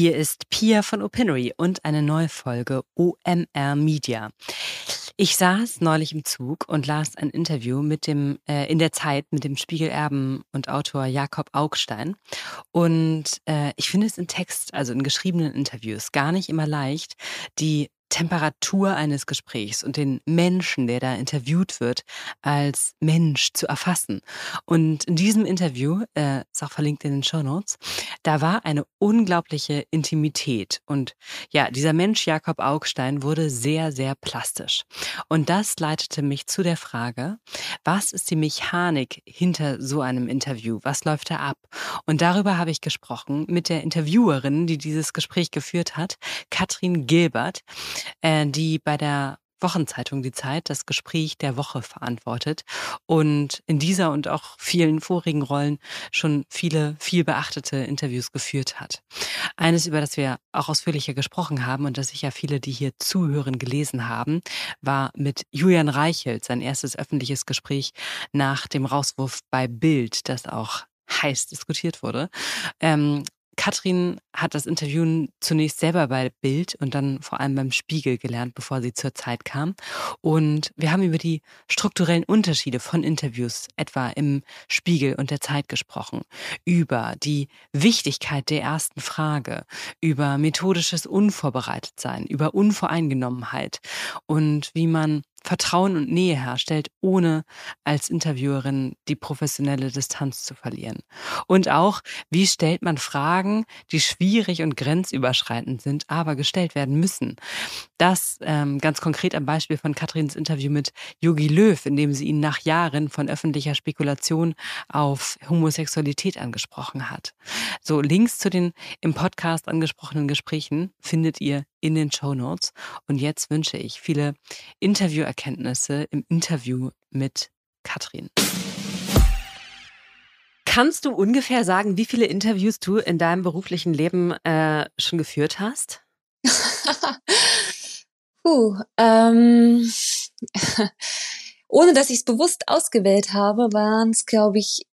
Hier ist Pia von Opinory und eine neue Folge OMR Media. Ich saß neulich im Zug und las ein Interview mit dem äh, in der Zeit mit dem Spiegelerben und Autor Jakob Augstein und äh, ich finde es in Text, also in geschriebenen Interviews gar nicht immer leicht, die Temperatur eines Gesprächs und den Menschen, der da interviewt wird, als Mensch zu erfassen. Und in diesem Interview, äh, ist auch verlinkt in den Show Notes, da war eine unglaubliche Intimität. Und ja, dieser Mensch Jakob Augstein wurde sehr, sehr plastisch. Und das leitete mich zu der Frage, was ist die Mechanik hinter so einem Interview? Was läuft da ab? Und darüber habe ich gesprochen mit der Interviewerin, die dieses Gespräch geführt hat, Katrin Gilbert äh, die bei der Wochenzeitung Die Zeit das Gespräch der Woche verantwortet und in dieser und auch vielen vorigen Rollen schon viele viel beachtete Interviews geführt hat. Eines, über das wir auch ausführlicher gesprochen haben und das sicher viele, die hier zuhören, gelesen haben, war mit Julian Reichelt sein erstes öffentliches Gespräch nach dem Rauswurf bei Bild, das auch heiß diskutiert wurde. Ähm, Katrin hat das Interview zunächst selber bei Bild und dann vor allem beim Spiegel gelernt, bevor sie zur Zeit kam. Und wir haben über die strukturellen Unterschiede von Interviews, etwa im Spiegel und der Zeit gesprochen, über die Wichtigkeit der ersten Frage, über methodisches Unvorbereitetsein, über Unvoreingenommenheit. Und wie man Vertrauen und Nähe herstellt, ohne als Interviewerin die professionelle Distanz zu verlieren. Und auch, wie stellt man Fragen, die schwierig und grenzüberschreitend sind, aber gestellt werden müssen. Das ähm, ganz konkret am Beispiel von Katrins Interview mit Yogi Löw, in dem sie ihn nach Jahren von öffentlicher Spekulation auf Homosexualität angesprochen hat. So, Links zu den im Podcast angesprochenen Gesprächen findet ihr in den Show Notes. Und jetzt wünsche ich viele Interviewerkenntnisse im Interview mit Katrin. Kannst du ungefähr sagen, wie viele Interviews du in deinem beruflichen Leben äh, schon geführt hast? Puh, ähm, ohne dass ich es bewusst ausgewählt habe, waren es, glaube ich,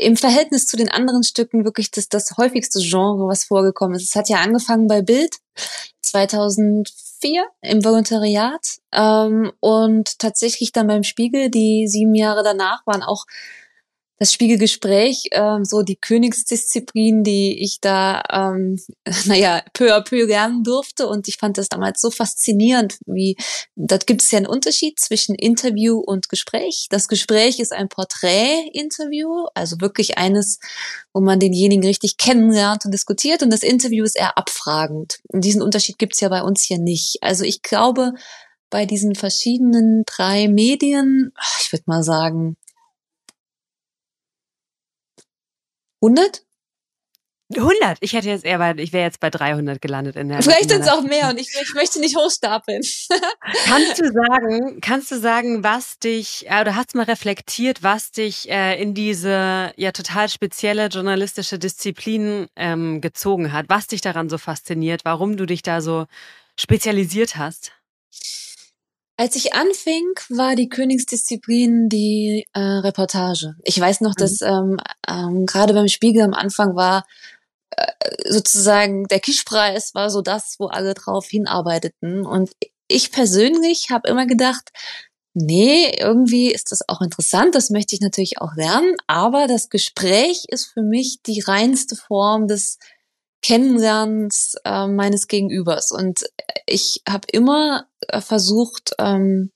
im Verhältnis zu den anderen Stücken wirklich das, das häufigste Genre, was vorgekommen ist. Es hat ja angefangen bei Bild 2004 im Volontariat ähm, und tatsächlich dann beim Spiegel. Die sieben Jahre danach waren auch das Spiegelgespräch, ähm, so die Königsdisziplin, die ich da, ähm, naja, peu à peu lernen durfte. Und ich fand das damals so faszinierend, wie, da gibt es ja einen Unterschied zwischen Interview und Gespräch. Das Gespräch ist ein Porträt-Interview, also wirklich eines, wo man denjenigen richtig kennenlernt und diskutiert. Und das Interview ist eher abfragend. Und diesen Unterschied gibt es ja bei uns hier nicht. Also ich glaube, bei diesen verschiedenen drei Medien, ich würde mal sagen, 100? 100. Ich hätte jetzt eher bei, ich wäre jetzt bei 300 gelandet in der. Vielleicht sind es auch mehr und ich, ich möchte nicht hochstapeln. kannst du sagen, kannst du sagen, was dich, äh, oder hast du mal reflektiert, was dich äh, in diese ja total spezielle journalistische Disziplin ähm, gezogen hat, was dich daran so fasziniert, warum du dich da so spezialisiert hast? Als ich anfing, war die Königsdisziplin die äh, Reportage. Ich weiß noch, mhm. dass ähm, ähm, gerade beim Spiegel am Anfang war äh, sozusagen der Kischpreis war so das, wo alle drauf hinarbeiteten. Und ich persönlich habe immer gedacht, nee, irgendwie ist das auch interessant, das möchte ich natürlich auch lernen, aber das Gespräch ist für mich die reinste Form des Kennenlernens äh, meines Gegenübers. Und ich habe immer äh, versucht, ähm,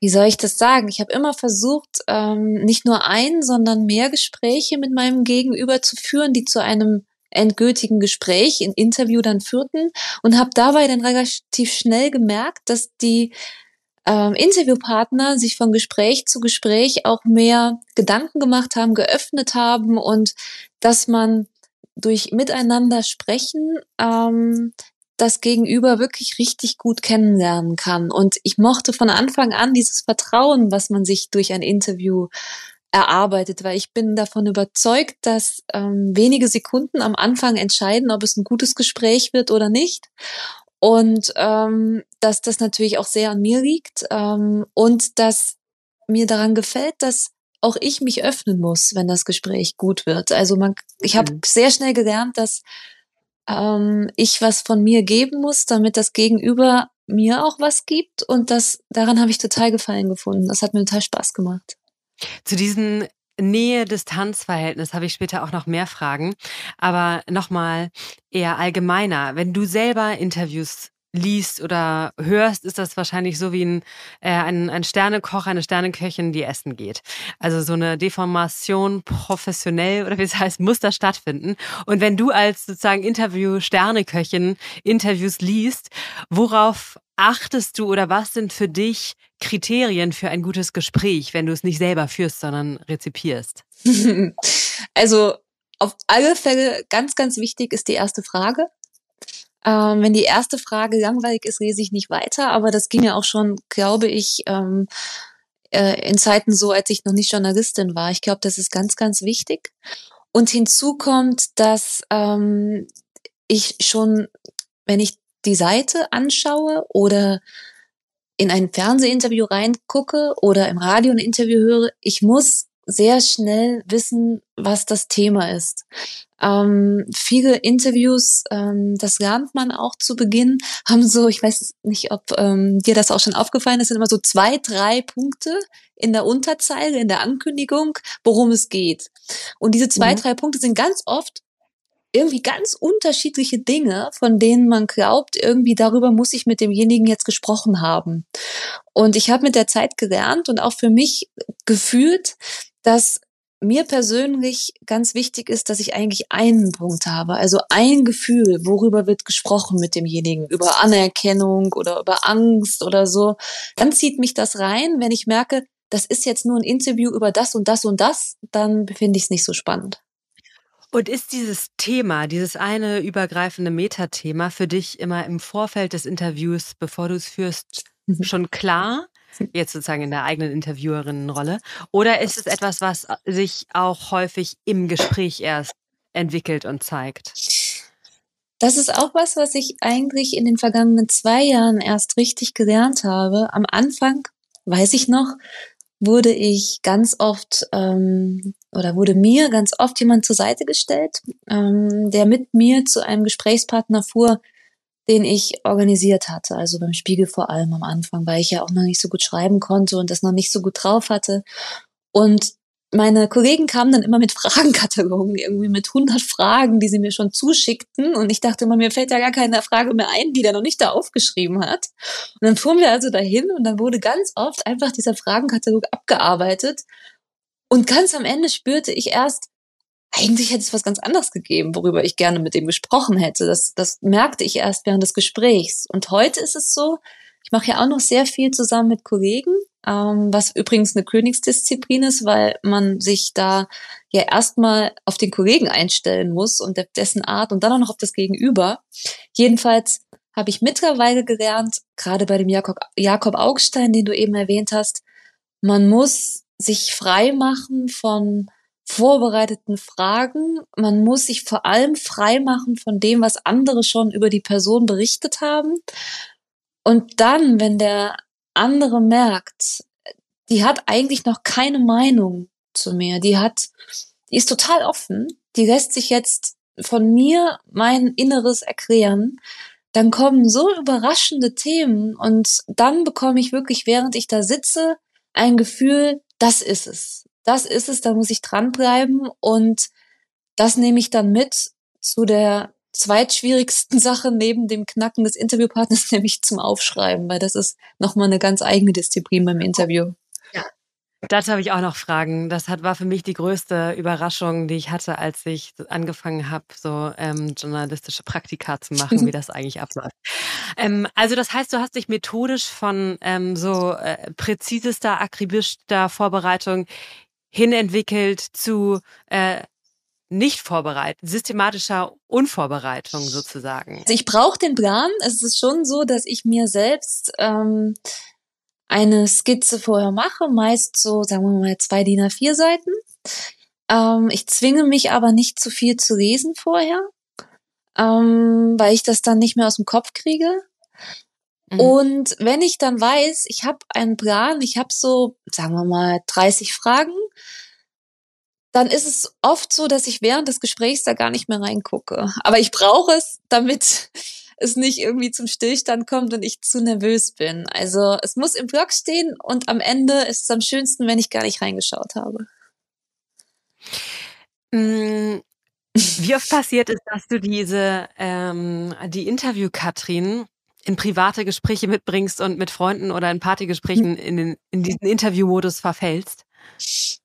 wie soll ich das sagen? Ich habe immer versucht, ähm, nicht nur ein, sondern mehr Gespräche mit meinem Gegenüber zu führen, die zu einem endgültigen Gespräch, in Interview dann führten und habe dabei dann relativ schnell gemerkt, dass die ähm, Interviewpartner sich von Gespräch zu Gespräch auch mehr Gedanken gemacht haben, geöffnet haben und dass man durch Miteinander sprechen ähm, das Gegenüber wirklich richtig gut kennenlernen kann. Und ich mochte von Anfang an dieses Vertrauen, was man sich durch ein Interview erarbeitet, weil ich bin davon überzeugt, dass ähm, wenige Sekunden am Anfang entscheiden, ob es ein gutes Gespräch wird oder nicht. Und ähm, dass das natürlich auch sehr an mir liegt ähm, und dass mir daran gefällt, dass auch ich mich öffnen muss, wenn das Gespräch gut wird. Also man, ich habe mhm. sehr schnell gelernt, dass ähm, ich was von mir geben muss, damit das Gegenüber mir auch was gibt. Und das, daran habe ich total Gefallen gefunden. Das hat mir total Spaß gemacht. Zu diesen Nähe-Distanz-Verhältnis habe ich später auch noch mehr Fragen. Aber nochmal eher allgemeiner. Wenn du selber Interviews liest oder hörst, ist das wahrscheinlich so wie ein, äh, ein, ein Sternekoch, eine Sterneköchin, die essen geht. Also so eine Deformation professionell oder wie es heißt, muss da stattfinden. Und wenn du als sozusagen Interview-Sterneköchin Interviews liest, worauf achtest du oder was sind für dich Kriterien für ein gutes Gespräch, wenn du es nicht selber führst, sondern rezipierst? also auf alle Fälle ganz, ganz wichtig ist die erste Frage. Ähm, wenn die erste Frage langweilig ist, lese ich nicht weiter, aber das ging ja auch schon, glaube ich, ähm, äh, in Zeiten so, als ich noch nicht Journalistin war. Ich glaube, das ist ganz, ganz wichtig. Und hinzu kommt, dass ähm, ich schon, wenn ich die Seite anschaue oder in ein Fernsehinterview reingucke oder im Radio ein Interview höre, ich muss sehr schnell wissen, was das Thema ist. Ähm, viele Interviews, ähm, das lernt man auch zu Beginn, haben so, ich weiß nicht, ob ähm, dir das auch schon aufgefallen ist, sind immer so zwei, drei Punkte in der Unterzeile, in der Ankündigung, worum es geht. Und diese zwei, mhm. drei Punkte sind ganz oft irgendwie ganz unterschiedliche Dinge, von denen man glaubt, irgendwie darüber muss ich mit demjenigen jetzt gesprochen haben. Und ich habe mit der Zeit gelernt und auch für mich gefühlt, dass mir persönlich ganz wichtig ist, dass ich eigentlich einen Punkt habe, also ein Gefühl, worüber wird gesprochen mit demjenigen, über Anerkennung oder über Angst oder so. Dann zieht mich das rein, wenn ich merke, das ist jetzt nur ein Interview über das und das und das, dann finde ich es nicht so spannend. Und ist dieses Thema, dieses eine übergreifende Metathema für dich immer im Vorfeld des Interviews, bevor du es führst, mhm. schon klar? Jetzt sozusagen in der eigenen Interviewerinnenrolle? Oder ist es etwas, was sich auch häufig im Gespräch erst entwickelt und zeigt? Das ist auch was, was ich eigentlich in den vergangenen zwei Jahren erst richtig gelernt habe. Am Anfang, weiß ich noch, wurde ich ganz oft ähm, oder wurde mir ganz oft jemand zur Seite gestellt, ähm, der mit mir zu einem Gesprächspartner fuhr, den ich organisiert hatte. Also beim Spiegel vor allem am Anfang, weil ich ja auch noch nicht so gut schreiben konnte und das noch nicht so gut drauf hatte. Und meine Kollegen kamen dann immer mit Fragenkatalogen, irgendwie mit 100 Fragen, die sie mir schon zuschickten. Und ich dachte immer, mir fällt ja gar keine Frage mehr ein, die der noch nicht da aufgeschrieben hat. Und dann fuhren wir also dahin und dann wurde ganz oft einfach dieser Fragenkatalog abgearbeitet. Und ganz am Ende spürte ich erst, eigentlich hätte es was ganz anderes gegeben, worüber ich gerne mit dem gesprochen hätte. Das, das merkte ich erst während des Gesprächs. Und heute ist es so, ich mache ja auch noch sehr viel zusammen mit Kollegen, ähm, was übrigens eine Königsdisziplin ist, weil man sich da ja erstmal auf den Kollegen einstellen muss und dessen Art und dann auch noch auf das Gegenüber. Jedenfalls habe ich mittlerweile gelernt, gerade bei dem Jakob, Jakob Augstein, den du eben erwähnt hast, man muss sich frei machen von vorbereiteten Fragen. Man muss sich vor allem frei machen von dem, was andere schon über die Person berichtet haben. Und dann, wenn der andere merkt, die hat eigentlich noch keine Meinung zu mir, die hat, die ist total offen, die lässt sich jetzt von mir mein Inneres erklären, dann kommen so überraschende Themen und dann bekomme ich wirklich, während ich da sitze, ein Gefühl, das ist es das ist es, da muss ich dranbleiben und das nehme ich dann mit zu der zweitschwierigsten Sache neben dem Knacken des Interviewpartners, nämlich zum Aufschreiben, weil das ist nochmal eine ganz eigene Disziplin beim Interview. Ja. Dazu habe ich auch noch Fragen. Das hat, war für mich die größte Überraschung, die ich hatte, als ich angefangen habe, so ähm, journalistische Praktika zu machen, wie das eigentlich abläuft. Ähm, also das heißt, du hast dich methodisch von ähm, so äh, präzisester, akribischster Vorbereitung hinentwickelt zu äh, nicht vorbereiten, systematischer Unvorbereitung sozusagen. Also ich brauche den Plan. Es ist schon so, dass ich mir selbst ähm, eine Skizze vorher mache, meist so, sagen wir mal, zwei DIN A4 Seiten. Ähm, ich zwinge mich aber nicht zu viel zu lesen vorher, ähm, weil ich das dann nicht mehr aus dem Kopf kriege. Mhm. Und wenn ich dann weiß, ich habe einen Plan, ich habe so, sagen wir mal, 30 Fragen, dann ist es oft so, dass ich während des Gesprächs da gar nicht mehr reingucke. Aber ich brauche es, damit es nicht irgendwie zum Stillstand kommt und ich zu nervös bin. Also es muss im Blog stehen und am Ende ist es am schönsten, wenn ich gar nicht reingeschaut habe. Mm, wie oft passiert es, dass du diese ähm, die Interview-Katrin in private Gespräche mitbringst und mit Freunden oder in Partygesprächen in, den, in diesen Interviewmodus verfällst?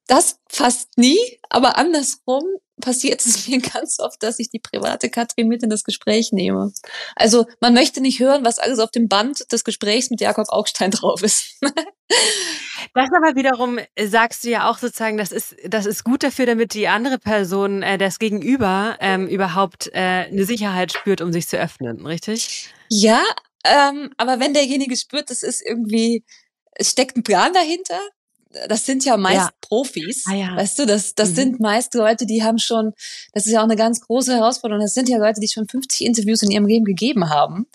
Das fast nie, aber andersrum passiert es mir ganz oft, dass ich die private Katrin mit in das Gespräch nehme. Also man möchte nicht hören, was alles auf dem Band des Gesprächs mit Jakob Augstein drauf ist. Das aber wiederum äh, sagst du ja auch sozusagen, das ist das ist gut dafür, damit die andere Person, äh, das Gegenüber ähm, überhaupt äh, eine Sicherheit spürt, um sich zu öffnen, richtig? Ja, ähm, aber wenn derjenige spürt, das ist irgendwie es steckt ein Plan dahinter, das sind ja meist ja. Profis, ah, ja. weißt du, das, das mhm. sind meist Leute, die haben schon, das ist ja auch eine ganz große Herausforderung, das sind ja Leute, die schon 50 Interviews in ihrem Leben gegeben haben.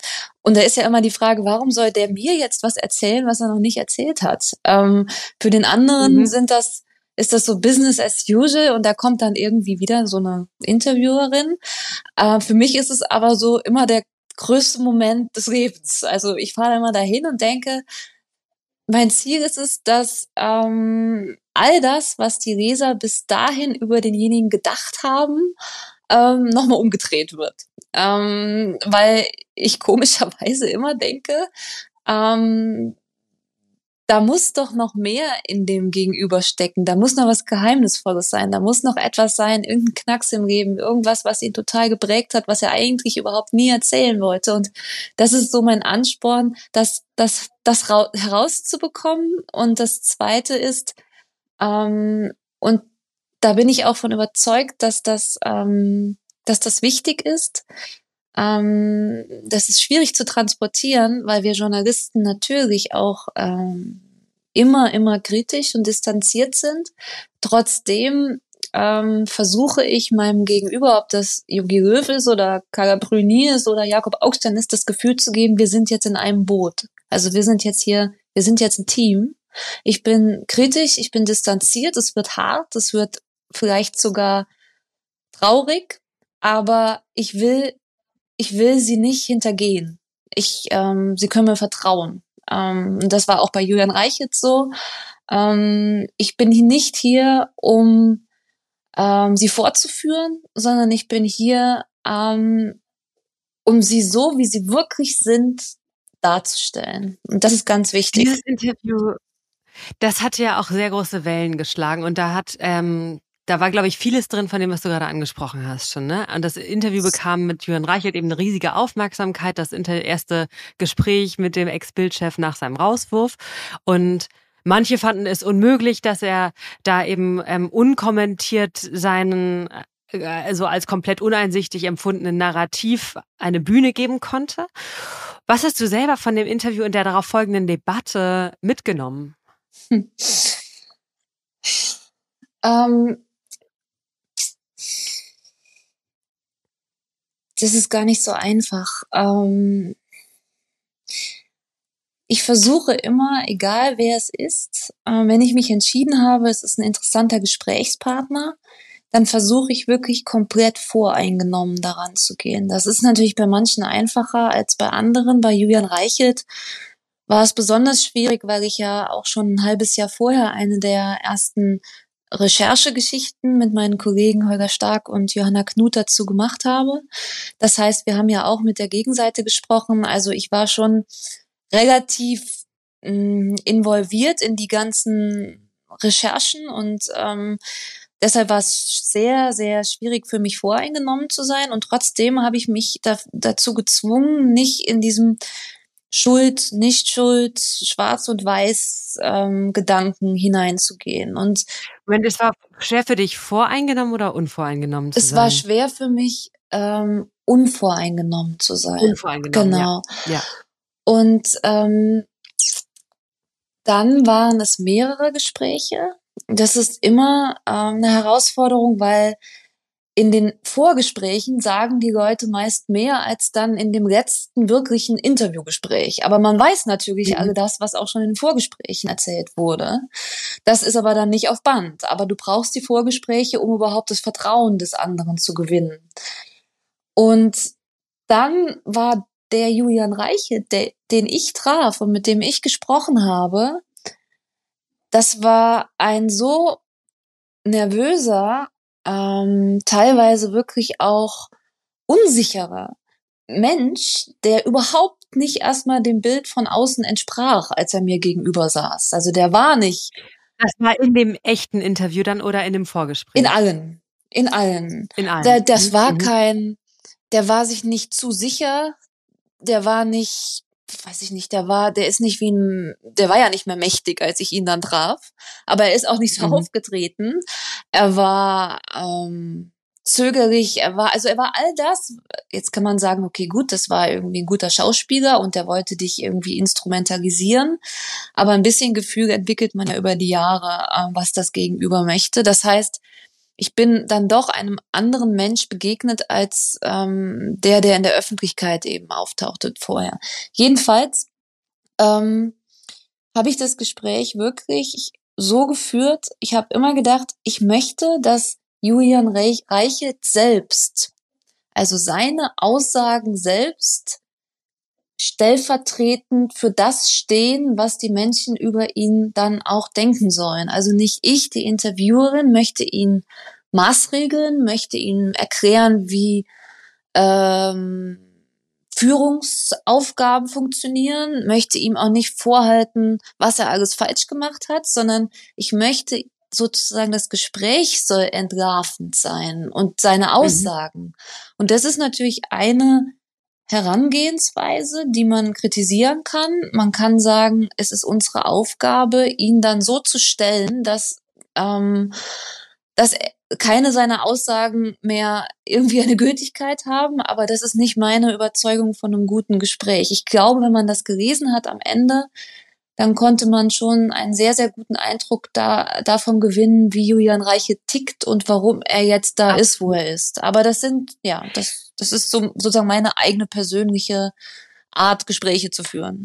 Und da ist ja immer die Frage, warum soll der mir jetzt was erzählen, was er noch nicht erzählt hat? Ähm, für den anderen mhm. sind das, ist das so Business as usual und da kommt dann irgendwie wieder so eine Interviewerin. Äh, für mich ist es aber so immer der größte Moment des Lebens. Also ich fahre immer dahin und denke, mein Ziel ist es, dass ähm, all das, was die Leser bis dahin über denjenigen gedacht haben, ähm, nochmal umgedreht wird. Ähm, weil ich komischerweise immer denke, ähm, da muss doch noch mehr in dem Gegenüber stecken. Da muss noch was Geheimnisvolles sein. Da muss noch etwas sein, irgendein Knacks im Leben, irgendwas, was ihn total geprägt hat, was er eigentlich überhaupt nie erzählen wollte. Und das ist so mein Ansporn, das, das, das herauszubekommen. Und das zweite ist, ähm, und da bin ich auch von überzeugt, dass das, ähm, dass das wichtig ist, ähm, das ist schwierig zu transportieren, weil wir Journalisten natürlich auch ähm, immer, immer kritisch und distanziert sind. Trotzdem ähm, versuche ich meinem Gegenüber, ob das Jogi Löw ist oder Carla Bruni ist oder Jakob Augstein ist, das Gefühl zu geben, wir sind jetzt in einem Boot. Also wir sind jetzt hier, wir sind jetzt ein Team. Ich bin kritisch, ich bin distanziert, es wird hart, es wird vielleicht sogar traurig, aber ich will ich will sie nicht hintergehen. Ich, ähm, sie können mir vertrauen. Ähm, das war auch bei Julian Reichert so. Ähm, ich bin nicht hier, um ähm, sie fortzuführen, sondern ich bin hier, ähm, um sie so, wie sie wirklich sind, darzustellen. Und das ist ganz wichtig. Dieses Interview, das hat ja auch sehr große Wellen geschlagen und da hat ähm, da war, glaube ich, vieles drin von dem, was du gerade angesprochen hast schon. Ne? Und das Interview bekam mit Jürgen Reichelt eben eine riesige Aufmerksamkeit, das erste Gespräch mit dem Ex-Bildchef nach seinem Rauswurf. Und manche fanden es unmöglich, dass er da eben ähm, unkommentiert seinen äh, also als komplett uneinsichtig empfundenen Narrativ eine Bühne geben konnte. Was hast du selber von dem Interview und der darauf folgenden Debatte mitgenommen? Hm. Ähm, das ist gar nicht so einfach. Ähm, ich versuche immer, egal wer es ist, äh, wenn ich mich entschieden habe, es ist ein interessanter Gesprächspartner, dann versuche ich wirklich komplett voreingenommen daran zu gehen. Das ist natürlich bei manchen einfacher als bei anderen. Bei Julian Reichelt war es besonders schwierig, weil ich ja auch schon ein halbes Jahr vorher eine der ersten Recherchegeschichten mit meinen Kollegen Holger Stark und Johanna Knut dazu gemacht habe. Das heißt, wir haben ja auch mit der Gegenseite gesprochen. Also ich war schon relativ mh, mm, involviert in die ganzen Recherchen und ähm, deshalb war es sehr, sehr schwierig für mich voreingenommen zu sein und trotzdem habe ich mich da, dazu gezwungen, nicht in diesem Schuld, nicht Schuld, Schwarz und Weiß ähm, Gedanken hineinzugehen. Und wenn es war schwer für dich, voreingenommen oder unvoreingenommen zu es sein? Es war schwer für mich, ähm, unvoreingenommen zu sein. Unvoreingenommen. Genau. Ja. ja. Und ähm, dann waren es mehrere Gespräche. Das ist immer ähm, eine Herausforderung, weil in den Vorgesprächen sagen die Leute meist mehr als dann in dem letzten wirklichen Interviewgespräch. Aber man weiß natürlich mhm. alle das, was auch schon in den Vorgesprächen erzählt wurde. Das ist aber dann nicht auf Band. Aber du brauchst die Vorgespräche, um überhaupt das Vertrauen des anderen zu gewinnen. Und dann war der Julian Reiche, der, den ich traf und mit dem ich gesprochen habe, das war ein so nervöser ähm, teilweise wirklich auch unsicherer Mensch, der überhaupt nicht erstmal dem Bild von außen entsprach, als er mir gegenüber saß. Also der war nicht. Das war in dem echten Interview dann oder in dem Vorgespräch? In allen. In allen. In allen. Der, das mhm. war mhm. kein, der war sich nicht zu sicher, der war nicht weiß ich nicht, der war, der ist nicht wie ein, der war ja nicht mehr mächtig, als ich ihn dann traf, aber er ist auch nicht so mhm. aufgetreten. Er war ähm, zögerlich, er war, also er war all das. Jetzt kann man sagen, okay, gut, das war irgendwie ein guter Schauspieler und der wollte dich irgendwie instrumentalisieren, aber ein bisschen Gefühl entwickelt man ja über die Jahre, äh, was das Gegenüber möchte. Das heißt, ich bin dann doch einem anderen Mensch begegnet als ähm, der, der in der Öffentlichkeit eben auftauchte vorher. Jedenfalls ähm, habe ich das Gespräch wirklich so geführt. Ich habe immer gedacht, ich möchte, dass Julian Reichelt selbst, also seine Aussagen selbst, stellvertretend für das stehen, was die Menschen über ihn dann auch denken sollen. Also nicht ich, die Interviewerin, möchte ihn maßregeln, möchte ihn erklären, wie ähm, Führungsaufgaben funktionieren, möchte ihm auch nicht vorhalten, was er alles falsch gemacht hat, sondern ich möchte sozusagen das Gespräch soll entlarvend sein und seine mhm. Aussagen. Mhm. Und das ist natürlich eine Herangehensweise, die man kritisieren kann. Man kann sagen, es ist unsere Aufgabe, ihn dann so zu stellen, dass, ähm, dass keine seiner Aussagen mehr irgendwie eine Gültigkeit haben, aber das ist nicht meine Überzeugung von einem guten Gespräch. Ich glaube, wenn man das gelesen hat am Ende, dann konnte man schon einen sehr, sehr guten Eindruck da, davon gewinnen, wie Julian Reiche tickt und warum er jetzt da ist, wo er ist. Aber das sind, ja, das, das ist so, sozusagen meine eigene persönliche Art, Gespräche zu führen.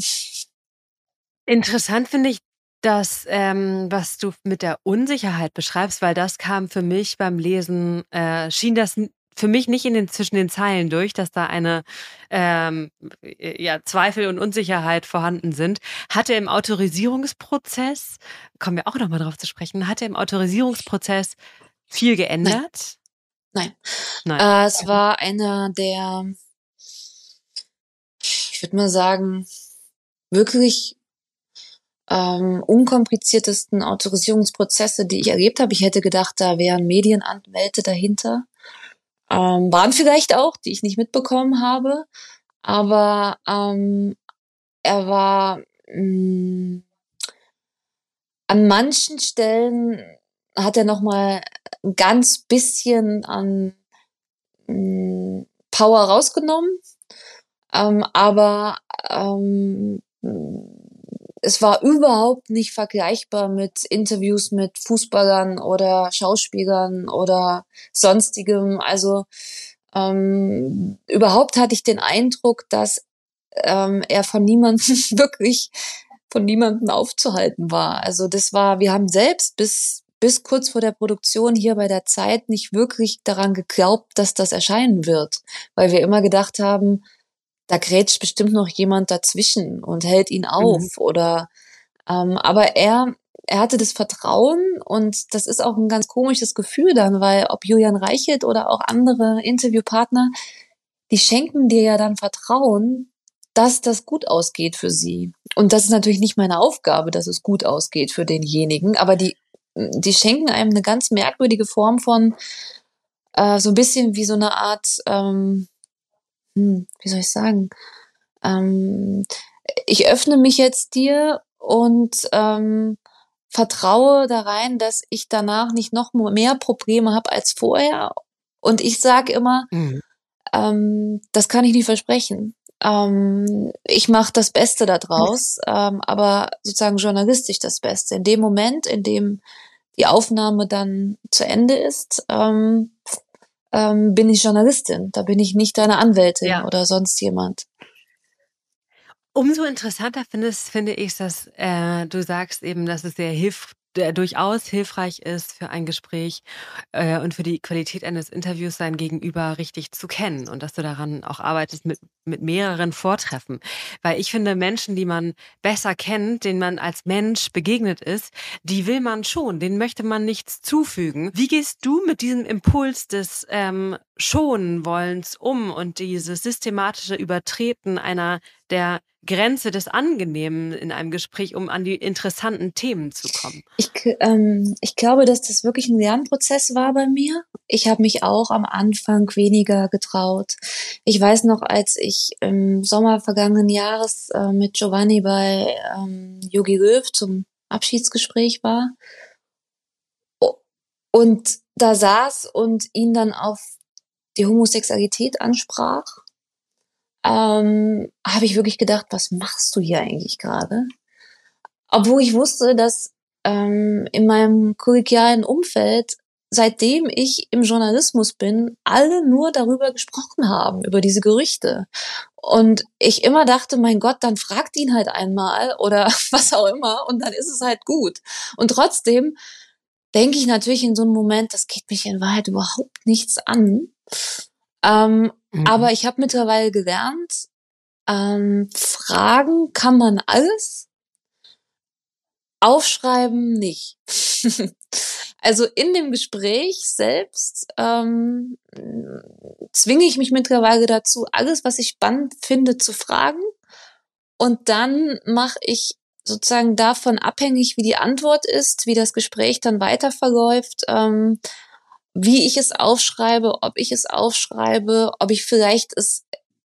Interessant finde ich das, ähm, was du mit der Unsicherheit beschreibst, weil das kam für mich beim Lesen, äh, schien das für mich nicht in den, zwischen den Zeilen durch, dass da eine ähm, ja, Zweifel und Unsicherheit vorhanden sind. Hatte im Autorisierungsprozess, kommen wir auch nochmal drauf zu sprechen, hatte im Autorisierungsprozess viel geändert? Nein. Nein. Äh, es war einer der, ich würde mal sagen, wirklich ähm, unkompliziertesten Autorisierungsprozesse, die ich erlebt habe. Ich hätte gedacht, da wären Medienanwälte dahinter. Ähm, waren vielleicht auch, die ich nicht mitbekommen habe. Aber ähm, er war mh, mm, an manchen Stellen hat er noch mal ein ganz bisschen an mh, mm, Power rausgenommen, ähm, aber ähm, es war überhaupt nicht vergleichbar mit Interviews mit Fußballern oder Schauspielern oder sonstigem. Also ähm, überhaupt hatte ich den Eindruck, dass ähm, er von niemandem wirklich von niemandem aufzuhalten war. Also das war, wir haben selbst bis bis kurz vor der Produktion hier bei der Zeit nicht wirklich daran geglaubt, dass das erscheinen wird, weil wir immer gedacht haben, da grätscht bestimmt noch jemand dazwischen und hält ihn auf mhm. oder ähm, aber er er hatte das Vertrauen und das ist auch ein ganz komisches Gefühl dann, weil ob Julian Reichelt oder auch andere Interviewpartner, die schenken dir ja dann Vertrauen, dass das gut ausgeht für sie. Und das ist natürlich nicht meine Aufgabe, dass es gut ausgeht für denjenigen, aber die, die schenken einem eine ganz merkwürdige Form von äh, so ein bisschen wie so eine Art ähm, hm, wie soll ich sagen, ähm, ich öffne mich jetzt dir und ähm, vertraue da rein, dass ich danach nicht noch mehr Probleme habe als vorher. Und ich sage immer, mhm. ähm, das kann ich nicht versprechen. Ähm, ich mache das Beste daraus, ähm, aber sozusagen journalistisch das Beste. In dem Moment, in dem die Aufnahme dann zu Ende ist, ähm, ähm, bin ich Journalistin. Da bin ich nicht deine Anwältin ja. oder sonst jemand. Umso interessanter findest, finde ich, dass äh, du sagst eben, dass es sehr hilft, der durchaus hilfreich ist für ein Gespräch äh, und für die Qualität eines Interviews sein Gegenüber richtig zu kennen und dass du daran auch arbeitest mit, mit mehreren Vortreffen. Weil ich finde, Menschen, die man besser kennt, denen man als Mensch begegnet ist, die will man schon, denen möchte man nichts zufügen. Wie gehst du mit diesem Impuls des ähm, Schonen wollens um und dieses systematische Übertreten einer der Grenze des Angenehmen in einem Gespräch, um an die interessanten Themen zu kommen? Ich, ähm, ich glaube, dass das wirklich ein Lernprozess war bei mir. Ich habe mich auch am Anfang weniger getraut. Ich weiß noch, als ich im Sommer vergangenen Jahres äh, mit Giovanni bei ähm, Yogi Löw zum Abschiedsgespräch war und da saß und ihn dann auf die Homosexualität ansprach ähm, habe ich wirklich gedacht, was machst du hier eigentlich gerade? Obwohl ich wusste, dass ähm, in meinem kollegialen Umfeld, seitdem ich im Journalismus bin, alle nur darüber gesprochen haben, über diese Gerüchte. Und ich immer dachte, mein Gott, dann fragt ihn halt einmal oder was auch immer und dann ist es halt gut. Und trotzdem denke ich natürlich in so einem Moment, das geht mich in Wahrheit überhaupt nichts an. Ähm, mhm. Aber ich habe mittlerweile gelernt, ähm, Fragen kann man alles, aufschreiben nicht. also in dem Gespräch selbst ähm, zwinge ich mich mittlerweile dazu, alles, was ich spannend finde, zu fragen. Und dann mache ich sozusagen davon abhängig, wie die Antwort ist, wie das Gespräch dann weiter verläuft, ähm, wie ich es aufschreibe, ob ich es aufschreibe, ob ich vielleicht es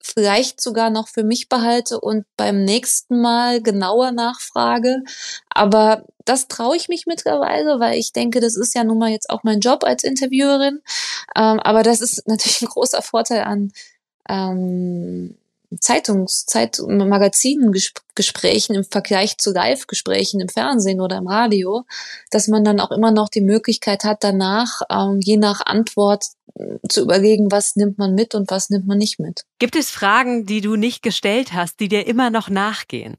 vielleicht sogar noch für mich behalte und beim nächsten Mal genauer nachfrage. Aber das traue ich mich mittlerweile, weil ich denke, das ist ja nun mal jetzt auch mein Job als Interviewerin. Ähm, aber das ist natürlich ein großer Vorteil an ähm, Zeitungs-, Zeit-, Magazinengesprächen im Vergleich zu Live-Gesprächen im Fernsehen oder im Radio, dass man dann auch immer noch die Möglichkeit hat, danach, ähm, je nach Antwort äh, zu überlegen, was nimmt man mit und was nimmt man nicht mit. Gibt es Fragen, die du nicht gestellt hast, die dir immer noch nachgehen?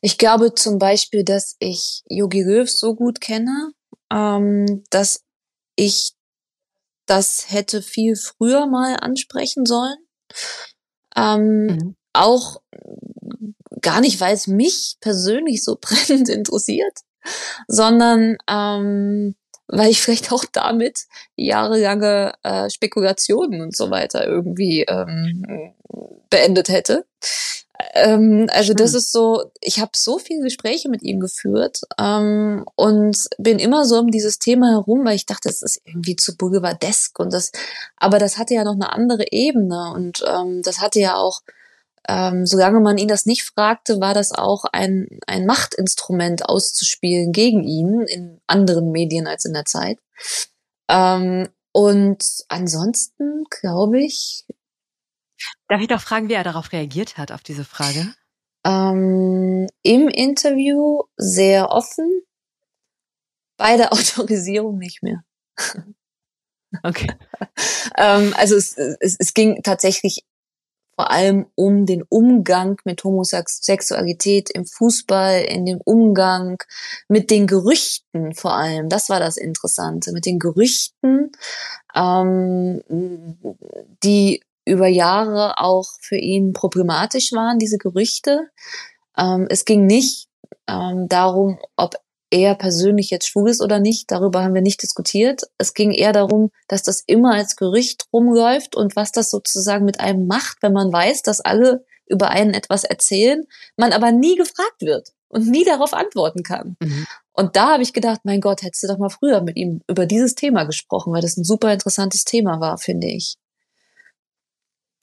Ich glaube zum Beispiel, dass ich Yogi Löw so gut kenne, ähm, dass ich das hätte viel früher mal ansprechen sollen. Ähm, mhm. Auch gar nicht, weil es mich persönlich so brennend interessiert, sondern ähm, weil ich vielleicht auch damit jahrelange äh, Spekulationen und so weiter irgendwie ähm, beendet hätte. Ähm, also das ist so, ich habe so viele Gespräche mit ihm geführt ähm, und bin immer so um dieses Thema herum, weil ich dachte, es ist irgendwie zu boulevardesk und das, aber das hatte ja noch eine andere Ebene und ähm, das hatte ja auch, ähm, solange man ihn das nicht fragte, war das auch ein, ein Machtinstrument auszuspielen gegen ihn in anderen Medien als in der Zeit. Ähm, und ansonsten glaube ich, Darf ich doch fragen, wie er darauf reagiert hat, auf diese Frage? Ähm, Im Interview sehr offen, bei der Autorisierung nicht mehr. Okay. ähm, also es, es, es ging tatsächlich vor allem um den Umgang mit Homosexualität im Fußball, in dem Umgang mit den Gerüchten vor allem. Das war das Interessante, mit den Gerüchten, ähm, die über Jahre auch für ihn problematisch waren, diese Gerüchte. Ähm, es ging nicht ähm, darum, ob er persönlich jetzt schwul ist oder nicht. Darüber haben wir nicht diskutiert. Es ging eher darum, dass das immer als Gerücht rumläuft und was das sozusagen mit einem macht, wenn man weiß, dass alle über einen etwas erzählen, man aber nie gefragt wird und nie darauf antworten kann. Mhm. Und da habe ich gedacht, mein Gott, hättest du doch mal früher mit ihm über dieses Thema gesprochen, weil das ein super interessantes Thema war, finde ich.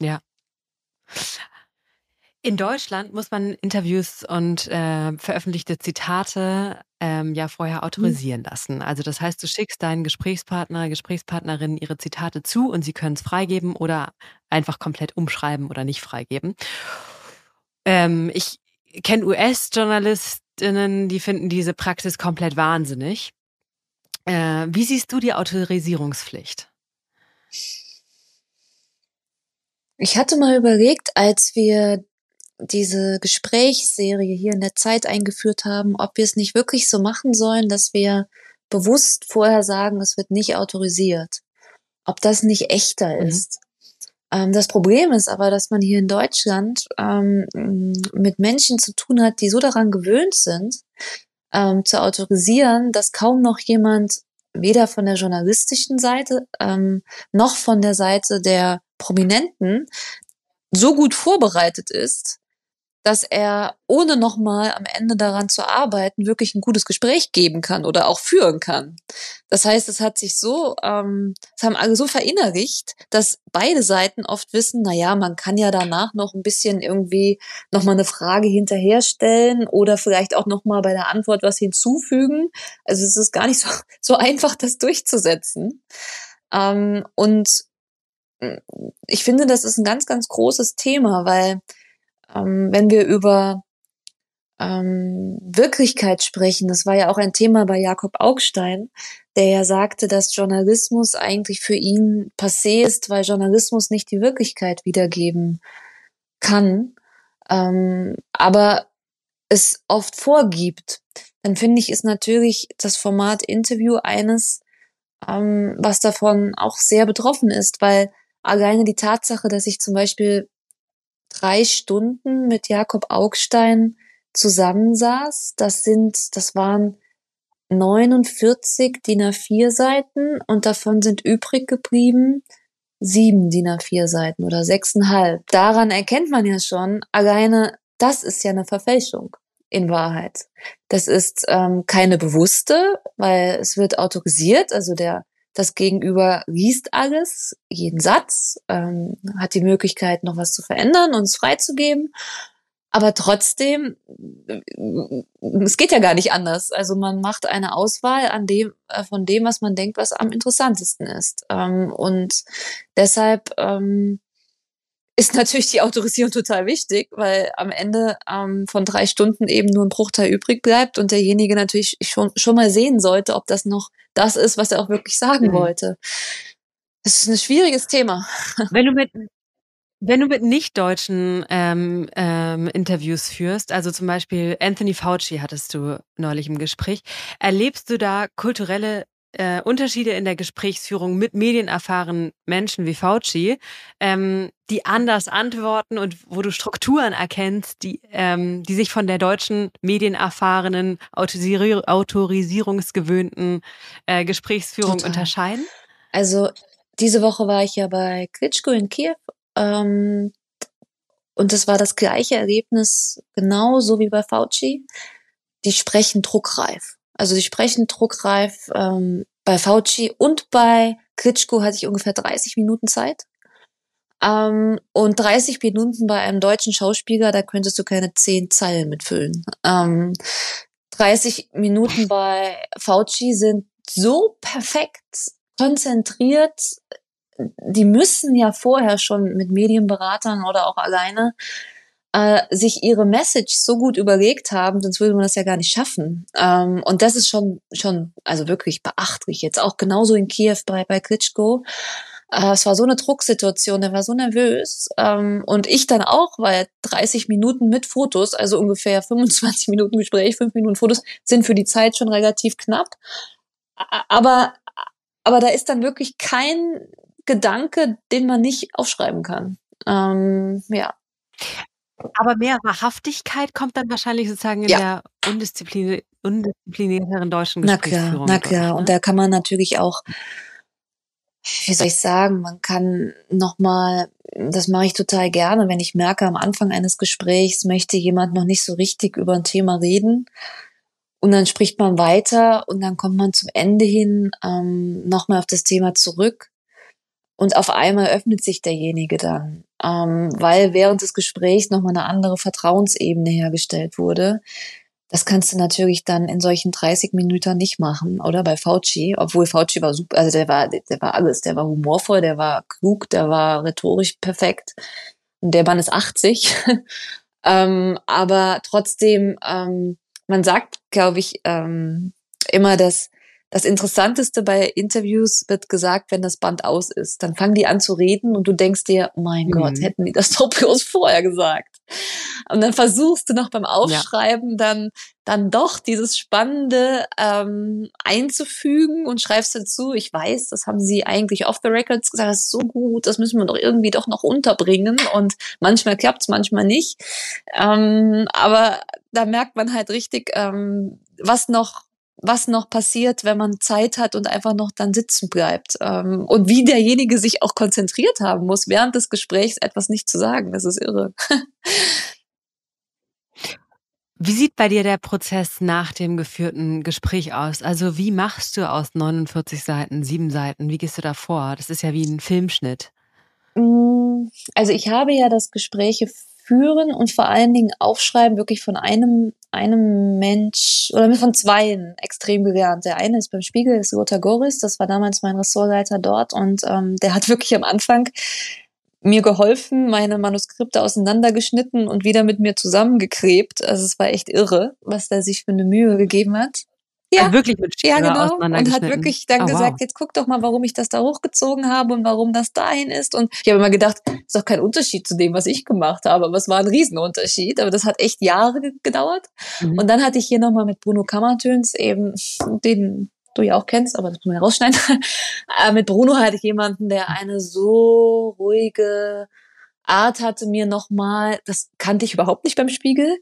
Ja. In Deutschland muss man Interviews und äh, veröffentlichte Zitate ähm, ja vorher mhm. autorisieren mhm. lassen. Also das heißt, du schickst deinen Gesprächspartner, Gesprächspartnerin ihre Zitate zu und sie können es freigeben oder einfach komplett umschreiben oder nicht freigeben. Ähm, ich kenne US-Journalisten, JournalistInnen, die finden diese Praxis komplett wahnsinnig. Äh, wie siehst du die Autorisierungspflicht? Ich hatte mal überlegt, als wir diese Gesprächsserie hier in der Zeit eingeführt haben, ob wir es nicht wirklich so machen sollen, dass wir bewusst vorher sagen, es wird nicht autorisiert. Ob das nicht echter mhm. ist. Ähm, das Problem ist aber, dass man hier in Deutschland ähm, mit Menschen zu tun hat, die so daran gewöhnt sind, ähm, zu autorisieren, dass kaum noch jemand weder von der journalistischen Seite ähm, noch von der Seite der Prominenten so gut vorbereitet ist, dass er, ohne nochmal am Ende daran zu arbeiten, wirklich ein gutes Gespräch geben kann oder auch führen kann. Das heißt, es hat sich so, ähm, es haben alle so verinnerlicht, dass beide Seiten oft wissen, na ja, man kann ja danach noch ein bisschen irgendwie nochmal eine Frage hinterherstellen oder vielleicht auch nochmal bei der Antwort was hinzufügen. Also es ist gar nicht so, so einfach, das durchzusetzen. Ähm, und ich finde, das ist ein ganz, ganz großes Thema, weil ähm, wenn wir über ähm, Wirklichkeit sprechen, das war ja auch ein Thema bei Jakob Augstein, der ja sagte, dass Journalismus eigentlich für ihn passé ist, weil Journalismus nicht die Wirklichkeit wiedergeben kann, ähm, aber es oft vorgibt. Dann finde ich, ist natürlich das Format Interview eines, ähm, was davon auch sehr betroffen ist, weil alleine die Tatsache, dass ich zum Beispiel drei Stunden mit Jakob Augstein zusammensaß. Das sind, das waren 49 DIN A4 Seiten und davon sind übrig geblieben sieben DIN A4 Seiten oder sechseinhalb. Daran erkennt man ja schon, alleine das ist ja eine Verfälschung in Wahrheit. Das ist ähm, keine bewusste, weil es wird autorisiert, also der das Gegenüber liest alles, jeden Satz, ähm, hat die Möglichkeit, noch was zu verändern und es freizugeben. Aber trotzdem, es geht ja gar nicht anders. Also man macht eine Auswahl an dem, äh, von dem, was man denkt, was am interessantesten ist. Ähm, und deshalb ähm, ist natürlich die Autorisierung total wichtig, weil am Ende ähm, von drei Stunden eben nur ein Bruchteil übrig bleibt und derjenige natürlich schon, schon mal sehen sollte, ob das noch das ist, was er auch wirklich sagen mhm. wollte. Es ist ein schwieriges Thema. Wenn du mit wenn du mit nicht-deutschen ähm, ähm, Interviews führst, also zum Beispiel Anthony Fauci hattest du neulich im Gespräch, erlebst du da kulturelle äh, Unterschiede in der Gesprächsführung mit medienerfahrenen Menschen wie Fauci, ähm, die anders antworten und wo du Strukturen erkennst, die, ähm, die sich von der deutschen medienerfahrenen, Autorisier autorisierungsgewöhnten äh, Gesprächsführung Total. unterscheiden? Also diese Woche war ich ja bei Klitschko in Kiew ähm, und das war das gleiche Erlebnis, genauso wie bei Fauci. Die sprechen druckreif. Also die sprechen druckreif. Ähm, bei Fauci und bei Klitschko hatte ich ungefähr 30 Minuten Zeit. Ähm, und 30 Minuten bei einem deutschen Schauspieler, da könntest du keine 10 Zeilen mitfüllen. Ähm, 30 Minuten bei Fauci sind so perfekt konzentriert. Die müssen ja vorher schon mit Medienberatern oder auch alleine äh, sich ihre Message so gut überlegt haben, sonst würde man das ja gar nicht schaffen. Ähm, und das ist schon, schon, also wirklich beachtlich. Jetzt auch genauso in Kiew bei, bei Klitschko. Äh, es war so eine Drucksituation, der war so nervös. Ähm, und ich dann auch, weil 30 Minuten mit Fotos, also ungefähr 25 Minuten Gespräch, 5 Minuten Fotos, sind für die Zeit schon relativ knapp. Aber, aber da ist dann wirklich kein Gedanke, den man nicht aufschreiben kann. Ähm, ja. Aber mehr Wahrhaftigkeit kommt dann wahrscheinlich sozusagen in ja. der undisziplin undisziplinierteren deutschen Gesprächsführung. Na klar, na klar. Ne? Und da kann man natürlich auch, wie soll ich sagen, man kann nochmal, das mache ich total gerne, wenn ich merke, am Anfang eines Gesprächs möchte jemand noch nicht so richtig über ein Thema reden. Und dann spricht man weiter und dann kommt man zum Ende hin ähm, nochmal auf das Thema zurück. Und auf einmal öffnet sich derjenige dann ähm, weil während des Gesprächs nochmal eine andere Vertrauensebene hergestellt wurde. Das kannst du natürlich dann in solchen 30 Minuten nicht machen, oder? Bei Fauci, obwohl Fauci war super, also der war, der war alles, der war humorvoll, der war klug, der war rhetorisch perfekt. Und der Mann ist 80. ähm, aber trotzdem ähm, man sagt, glaube ich, ähm, immer, dass das Interessanteste bei Interviews wird gesagt, wenn das Band aus ist. Dann fangen die an zu reden und du denkst dir, oh mein mhm. Gott, hätten die das doch bloß vorher gesagt. Und dann versuchst du noch beim Aufschreiben ja. dann dann doch dieses Spannende ähm, einzufügen und schreibst dazu, ich weiß, das haben sie eigentlich off the records gesagt, das ist so gut, das müssen wir doch irgendwie doch noch unterbringen und manchmal klappt's, manchmal nicht. Ähm, aber da merkt man halt richtig, ähm, was noch was noch passiert, wenn man Zeit hat und einfach noch dann sitzen bleibt. Ähm, und wie derjenige sich auch konzentriert haben muss, während des Gesprächs etwas nicht zu sagen. Das ist irre. Wie sieht bei dir der Prozess nach dem geführten Gespräch aus? Also wie machst du aus 49 Seiten sieben Seiten? Wie gehst du da vor? Das ist ja wie ein Filmschnitt. Mm, also ich habe ja das Gespräche führen und vor allen Dingen aufschreiben wirklich von einem, einem Mensch oder von zweien extrem gelernt. Der eine ist beim Spiegel, ist Lothar Goris, das war damals mein Ressortleiter dort und ähm, der hat wirklich am Anfang mir geholfen, meine Manuskripte auseinandergeschnitten und wieder mit mir zusammengeklebt. Also es war echt irre, was der sich für eine Mühe gegeben hat. Ja, also wirklich mit ja, genau. Und hat wirklich dann oh, gesagt, wow. jetzt guck doch mal, warum ich das da hochgezogen habe und warum das dahin ist. Und ich habe immer gedacht, ist doch kein Unterschied zu dem, was ich gemacht habe. Aber es war ein Riesenunterschied. Aber das hat echt Jahre gedauert. Mhm. Und dann hatte ich hier nochmal mit Bruno Kammertöns eben den du ja auch kennst, aber das muss man ja rausschneiden. Äh, mit Bruno hatte ich jemanden, der eine so ruhige Art hatte, mir nochmal, das kannte ich überhaupt nicht beim Spiegel,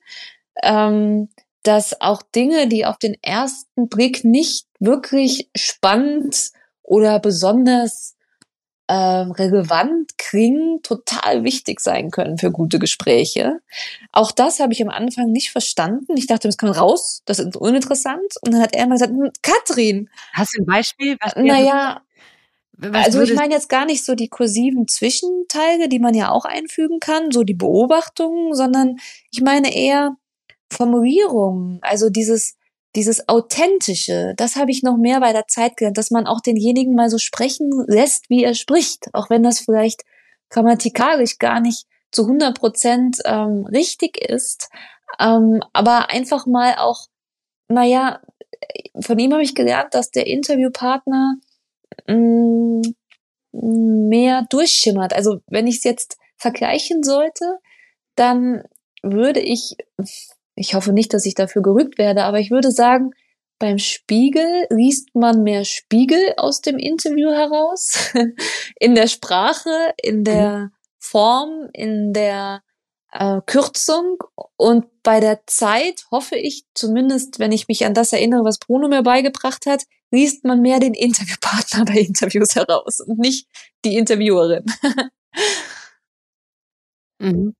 ähm, dass auch Dinge, die auf den ersten Blick nicht wirklich spannend oder besonders äh, relevant klingen, total wichtig sein können für gute Gespräche. Auch das habe ich am Anfang nicht verstanden. Ich dachte, das kann raus, das ist uninteressant. Und dann hat er mal gesagt, hm, Katrin. Hast du ein Beispiel? Was naja, was also ich meine jetzt gar nicht so die kursiven Zwischenteile, die man ja auch einfügen kann, so die Beobachtungen, sondern ich meine eher Formulierungen, also dieses, dieses Authentische, das habe ich noch mehr bei der Zeit gelernt, dass man auch denjenigen mal so sprechen lässt, wie er spricht, auch wenn das vielleicht grammatikalisch gar nicht zu 100 Prozent ähm, richtig ist, ähm, aber einfach mal auch, naja, von ihm habe ich gelernt, dass der Interviewpartner mh, mm, mehr durchschimmert. Also wenn ich es jetzt vergleichen sollte, dann würde ich ich hoffe nicht, dass ich dafür gerügt werde, aber ich würde sagen, beim Spiegel liest man mehr Spiegel aus dem Interview heraus, in der Sprache, in der mhm. Form, in der äh, Kürzung und bei der Zeit hoffe ich zumindest, wenn ich mich an das erinnere, was Bruno mir beigebracht hat, liest man mehr den Interviewpartner bei Interviews heraus und nicht die Interviewerin. mhm.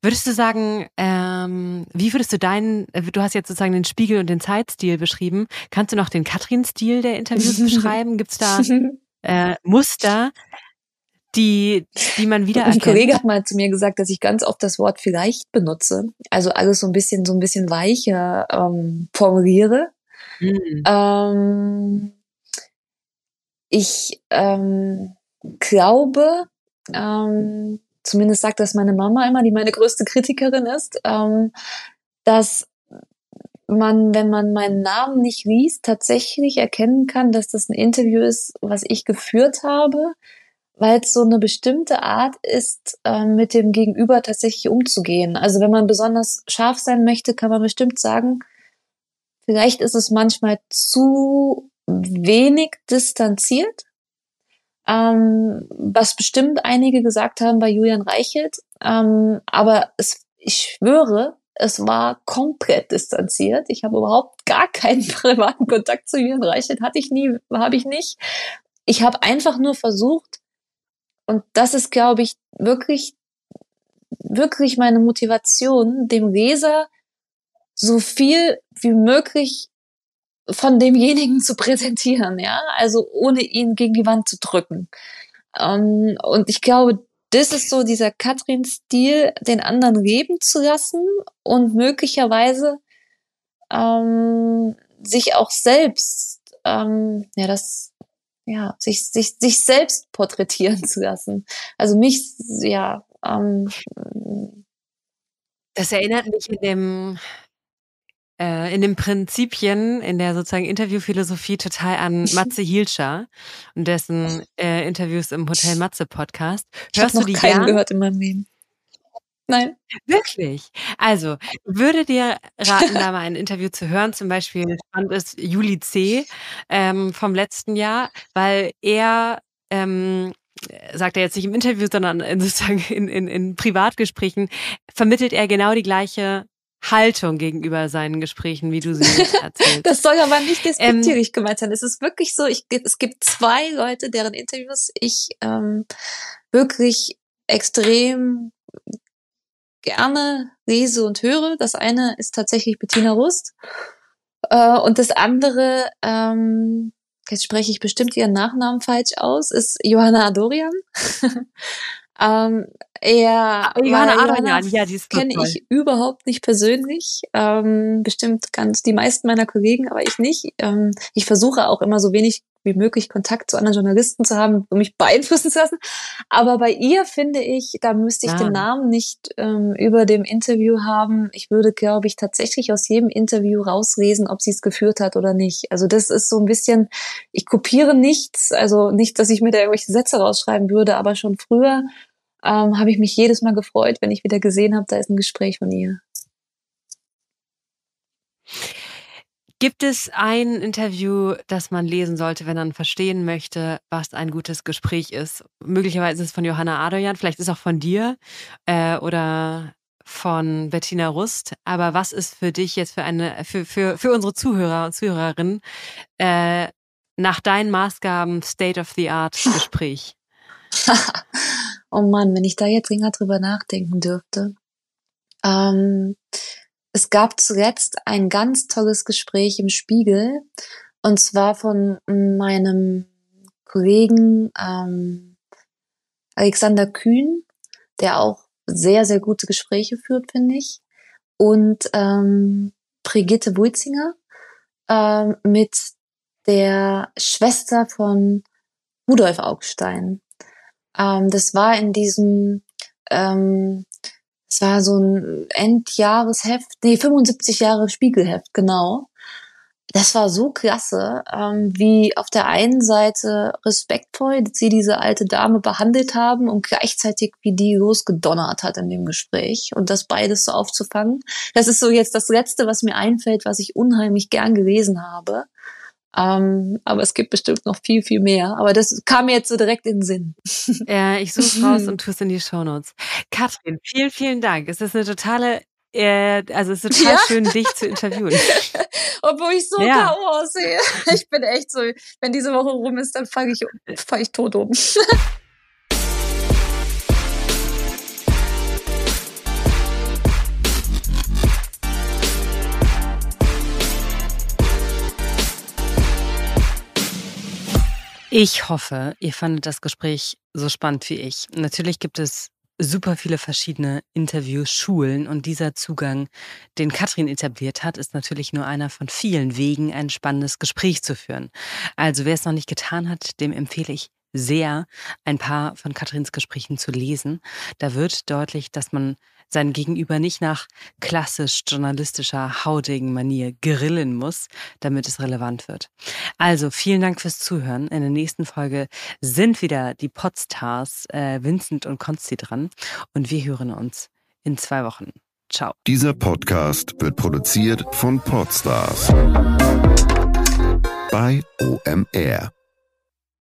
Würdest du sagen, ähm, wie würdest du deinen, äh, du hast jetzt sozusagen den Spiegel und den Zeitstil beschrieben. Kannst du noch den Katrin-Stil der Interviews beschreiben? Gibt es da äh, Muster, die, die man wieder Ein Kollege hat mal zu mir gesagt, dass ich ganz oft das Wort vielleicht benutze. Also alles so ein bisschen, so ein bisschen weicher ähm, formuliere. Mhm. Ähm, ich ähm, glaube, ähm, zumindest sagt das meine Mama immer, die meine größte Kritikerin ist, ähm, dass man, wenn man meinen Namen nicht liest, tatsächlich erkennen kann, dass das ein Interview ist, was ich geführt habe, weil es so eine bestimmte Art ist, äh, mit dem Gegenüber tatsächlich umzugehen. Also wenn man besonders scharf sein möchte, kann man bestimmt sagen, vielleicht ist es manchmal zu wenig distanziert ähm, was bestimmt einige gesagt haben bei Julian Reichelt. Ähm, aber es, ich schwöre, es war komplett distanziert. Ich habe überhaupt gar keinen privaten Kontakt zu Julian Reichelt, hatte ich nie, habe ich nicht. Ich habe einfach nur versucht, und das ist, glaube ich, wirklich, wirklich meine Motivation, dem Leser so viel wie möglich von demjenigen zu präsentieren, ja, also ohne ihn gegen die Wand zu drücken. Ähm, und ich glaube, das ist so dieser Katrin-Stil, den anderen leben zu lassen und möglicherweise ähm, sich auch selbst, ähm, ja, das, ja, sich, sich, sich selbst porträtieren zu lassen. Also mich, ja, ähm, das erinnert mich in dem in den Prinzipien, in der sozusagen Interviewphilosophie total an Matze Hielscher und dessen äh, Interviews im Hotel Matze Podcast. Hörst ich du die keinen gern? gehört in meinem Leben. Nein. Wirklich? Also, würde dir raten, da mal ein Interview zu hören. Zum Beispiel fand es Juli C. Ähm, vom letzten Jahr, weil er ähm, sagt er jetzt nicht im Interview, sondern in, sozusagen in, in, in Privatgesprächen, vermittelt er genau die gleiche Haltung gegenüber seinen Gesprächen, wie du sie erzählst. das soll aber nicht despektierlich ähm, gemeint sein. Es ist wirklich so, ich, es gibt zwei Leute, deren Interviews ich ähm, wirklich extrem gerne lese und höre. Das eine ist tatsächlich Bettina Rust. Äh, und das andere, ähm, jetzt spreche ich bestimmt ihren Nachnamen falsch aus, ist Johanna Adorian. ähm, ah, Johanna Adorian, ja, die ist kenne ich überhaupt nicht persönlich. Ähm, bestimmt ganz die meisten meiner Kollegen, aber ich nicht. Ähm, ich versuche auch immer so wenig wie möglich Kontakt zu anderen Journalisten zu haben, um mich beeinflussen zu lassen. Aber bei ihr finde ich, da müsste ich ja. den Namen nicht ähm, über dem Interview haben. Ich würde, glaube ich, tatsächlich aus jedem Interview rauslesen, ob sie es geführt hat oder nicht. Also das ist so ein bisschen, ich kopiere nichts, also nicht, dass ich mir da irgendwelche Sätze rausschreiben würde, aber schon früher ähm, habe ich mich jedes Mal gefreut, wenn ich wieder gesehen habe, da ist ein Gespräch von ihr. Gibt es ein Interview, das man lesen sollte, wenn man verstehen möchte, was ein gutes Gespräch ist? Möglicherweise ist es von Johanna Adrian, vielleicht ist es auch von dir äh, oder von Bettina Rust. Aber was ist für dich jetzt für eine, für, für, für unsere Zuhörer und Zuhörerinnen äh, nach deinen Maßgaben State of the Art Gespräch? oh Mann, wenn ich da jetzt länger drüber nachdenken dürfte. Ähm, es gab zuletzt ein ganz tolles Gespräch im Spiegel und zwar von meinem Kollegen ähm, Alexander Kühn, der auch sehr, sehr gute Gespräche führt, finde ich. Und ähm, Brigitte Wulzinger ähm, mit der Schwester von Rudolf Augstein. Ähm, das war in diesem ähm, es war so ein Endjahresheft, nee, 75 Jahre Spiegelheft, genau. Das war so klasse, ähm, wie auf der einen Seite respektvoll sie diese alte Dame behandelt haben und gleichzeitig wie die losgedonnert hat in dem Gespräch und das beides so aufzufangen. Das ist so jetzt das Letzte, was mir einfällt, was ich unheimlich gern gelesen habe. Ähm, aber es gibt bestimmt noch viel, viel mehr. Aber das kam mir jetzt so direkt in den Sinn. Ja, ich suche es raus und tue es in die Shownotes. Katrin, vielen, vielen Dank. Es ist eine totale äh, also es ist total ja? schön, dich zu interviewen. Obwohl ich so ja. K.O. aussehe. Ich bin echt so, wenn diese Woche rum ist, dann fange ich, fang ich tot um. Ich hoffe, ihr fandet das Gespräch so spannend wie ich. Natürlich gibt es super viele verschiedene Interviews, Schulen und dieser Zugang, den Katrin etabliert hat, ist natürlich nur einer von vielen Wegen, ein spannendes Gespräch zu führen. Also wer es noch nicht getan hat, dem empfehle ich sehr, ein paar von Katrins Gesprächen zu lesen. Da wird deutlich, dass man sein Gegenüber nicht nach klassisch journalistischer, haudigen Manier grillen muss, damit es relevant wird. Also vielen Dank fürs Zuhören. In der nächsten Folge sind wieder die Podstars äh, Vincent und Konsti dran und wir hören uns in zwei Wochen. Ciao. Dieser Podcast wird produziert von Podstars bei OMR.